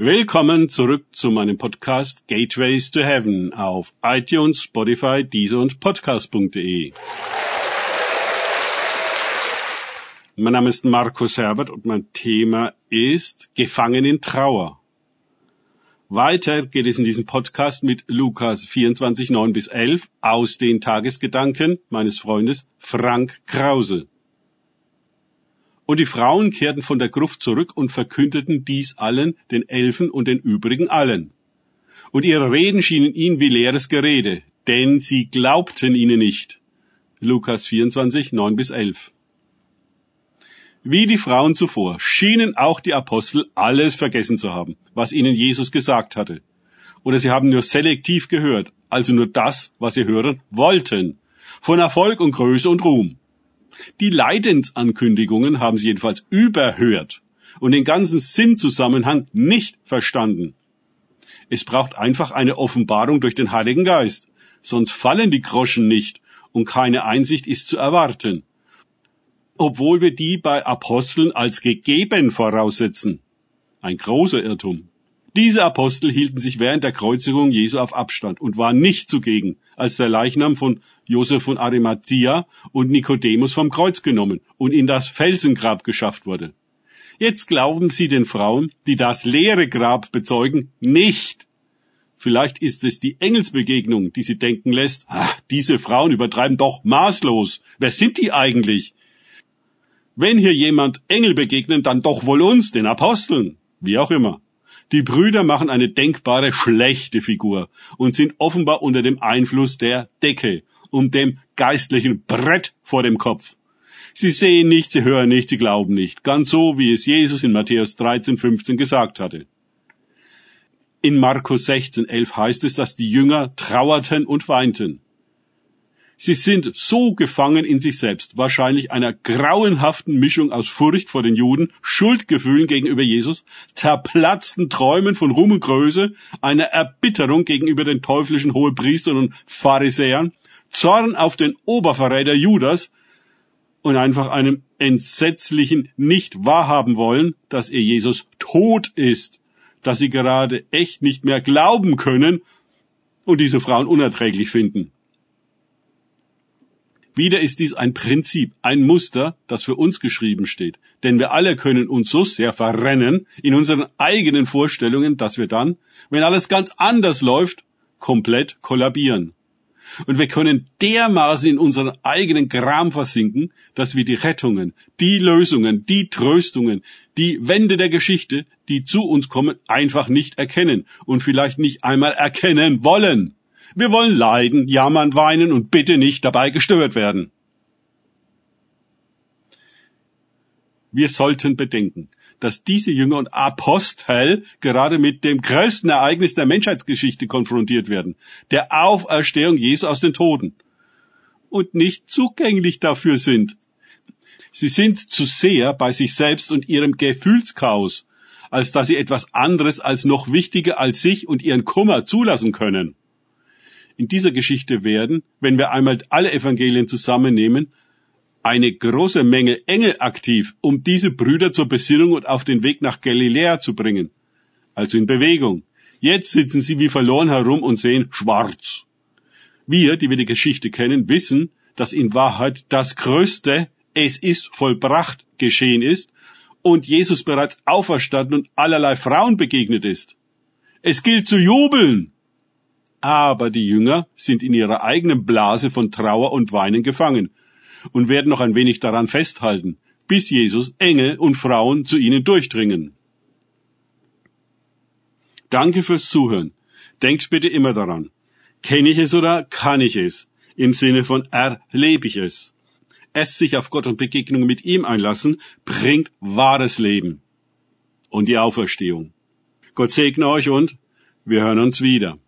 Willkommen zurück zu meinem Podcast Gateways to Heaven auf iTunes, Spotify, Deezer und Podcast.de. Mein Name ist Markus Herbert und mein Thema ist Gefangen in Trauer. Weiter geht es in diesem Podcast mit Lukas 24, 9 bis 11 aus den Tagesgedanken meines Freundes Frank Krause. Und die Frauen kehrten von der Gruft zurück und verkündeten dies allen, den Elfen und den übrigen allen. Und ihre Reden schienen ihnen wie leeres Gerede, denn sie glaubten ihnen nicht. Lukas 24, 9 bis 11. Wie die Frauen zuvor schienen auch die Apostel alles vergessen zu haben, was ihnen Jesus gesagt hatte. Oder sie haben nur selektiv gehört, also nur das, was sie hören wollten, von Erfolg und Größe und Ruhm. Die Leidensankündigungen haben sie jedenfalls überhört und den ganzen Sinnzusammenhang nicht verstanden. Es braucht einfach eine Offenbarung durch den Heiligen Geist, sonst fallen die Groschen nicht und keine Einsicht ist zu erwarten. Obwohl wir die bei Aposteln als gegeben voraussetzen. Ein großer Irrtum. Diese Apostel hielten sich während der Kreuzigung Jesu auf Abstand und waren nicht zugegen, als der Leichnam von Josef von Arimathea und Nikodemus vom Kreuz genommen und in das Felsengrab geschafft wurde. Jetzt glauben sie den Frauen, die das leere Grab bezeugen, nicht. Vielleicht ist es die Engelsbegegnung, die sie denken lässt, ach, diese Frauen übertreiben doch maßlos. Wer sind die eigentlich? Wenn hier jemand Engel begegnen, dann doch wohl uns, den Aposteln. Wie auch immer. Die Brüder machen eine denkbare schlechte Figur und sind offenbar unter dem Einfluss der Decke und dem geistlichen Brett vor dem Kopf. Sie sehen nicht, sie hören nicht, sie glauben nicht. Ganz so, wie es Jesus in Matthäus 13, 15 gesagt hatte. In Markus 16, 11 heißt es, dass die Jünger trauerten und weinten. Sie sind so gefangen in sich selbst, wahrscheinlich einer grauenhaften Mischung aus Furcht vor den Juden, Schuldgefühlen gegenüber Jesus, zerplatzten Träumen von Ruhm und Größe, einer Erbitterung gegenüber den teuflischen Hohepriestern und Pharisäern, Zorn auf den Oberverräter Judas und einfach einem entsetzlichen nicht wahrhaben wollen, dass ihr Jesus tot ist, dass sie gerade echt nicht mehr glauben können und diese Frauen unerträglich finden. Wieder ist dies ein Prinzip, ein Muster, das für uns geschrieben steht. Denn wir alle können uns so sehr verrennen in unseren eigenen Vorstellungen, dass wir dann, wenn alles ganz anders läuft, komplett kollabieren. Und wir können dermaßen in unseren eigenen Gram versinken, dass wir die Rettungen, die Lösungen, die Tröstungen, die Wände der Geschichte, die zu uns kommen, einfach nicht erkennen und vielleicht nicht einmal erkennen wollen. Wir wollen leiden, jammern, weinen und bitte nicht dabei gestört werden. Wir sollten bedenken, dass diese Jünger und Apostel gerade mit dem größten Ereignis der Menschheitsgeschichte konfrontiert werden, der Auferstehung Jesu aus den Toten, und nicht zugänglich dafür sind. Sie sind zu sehr bei sich selbst und ihrem Gefühlschaos, als dass sie etwas anderes als noch wichtiger als sich und ihren Kummer zulassen können in dieser Geschichte werden, wenn wir einmal alle Evangelien zusammennehmen, eine große Menge Engel aktiv, um diese Brüder zur Besinnung und auf den Weg nach Galiläa zu bringen. Also in Bewegung. Jetzt sitzen sie wie verloren herum und sehen schwarz. Wir, die wir die Geschichte kennen, wissen, dass in Wahrheit das Größte, es ist vollbracht, geschehen ist und Jesus bereits auferstanden und allerlei Frauen begegnet ist. Es gilt zu jubeln. Aber die Jünger sind in ihrer eigenen Blase von Trauer und Weinen gefangen und werden noch ein wenig daran festhalten, bis Jesus Engel und Frauen zu ihnen durchdringen. Danke fürs Zuhören. Denkt bitte immer daran. Kenne ich es oder kann ich es? Im Sinne von erlebe ich es. Es sich auf Gott und Begegnung mit ihm einlassen, bringt wahres Leben und die Auferstehung. Gott segne euch und wir hören uns wieder.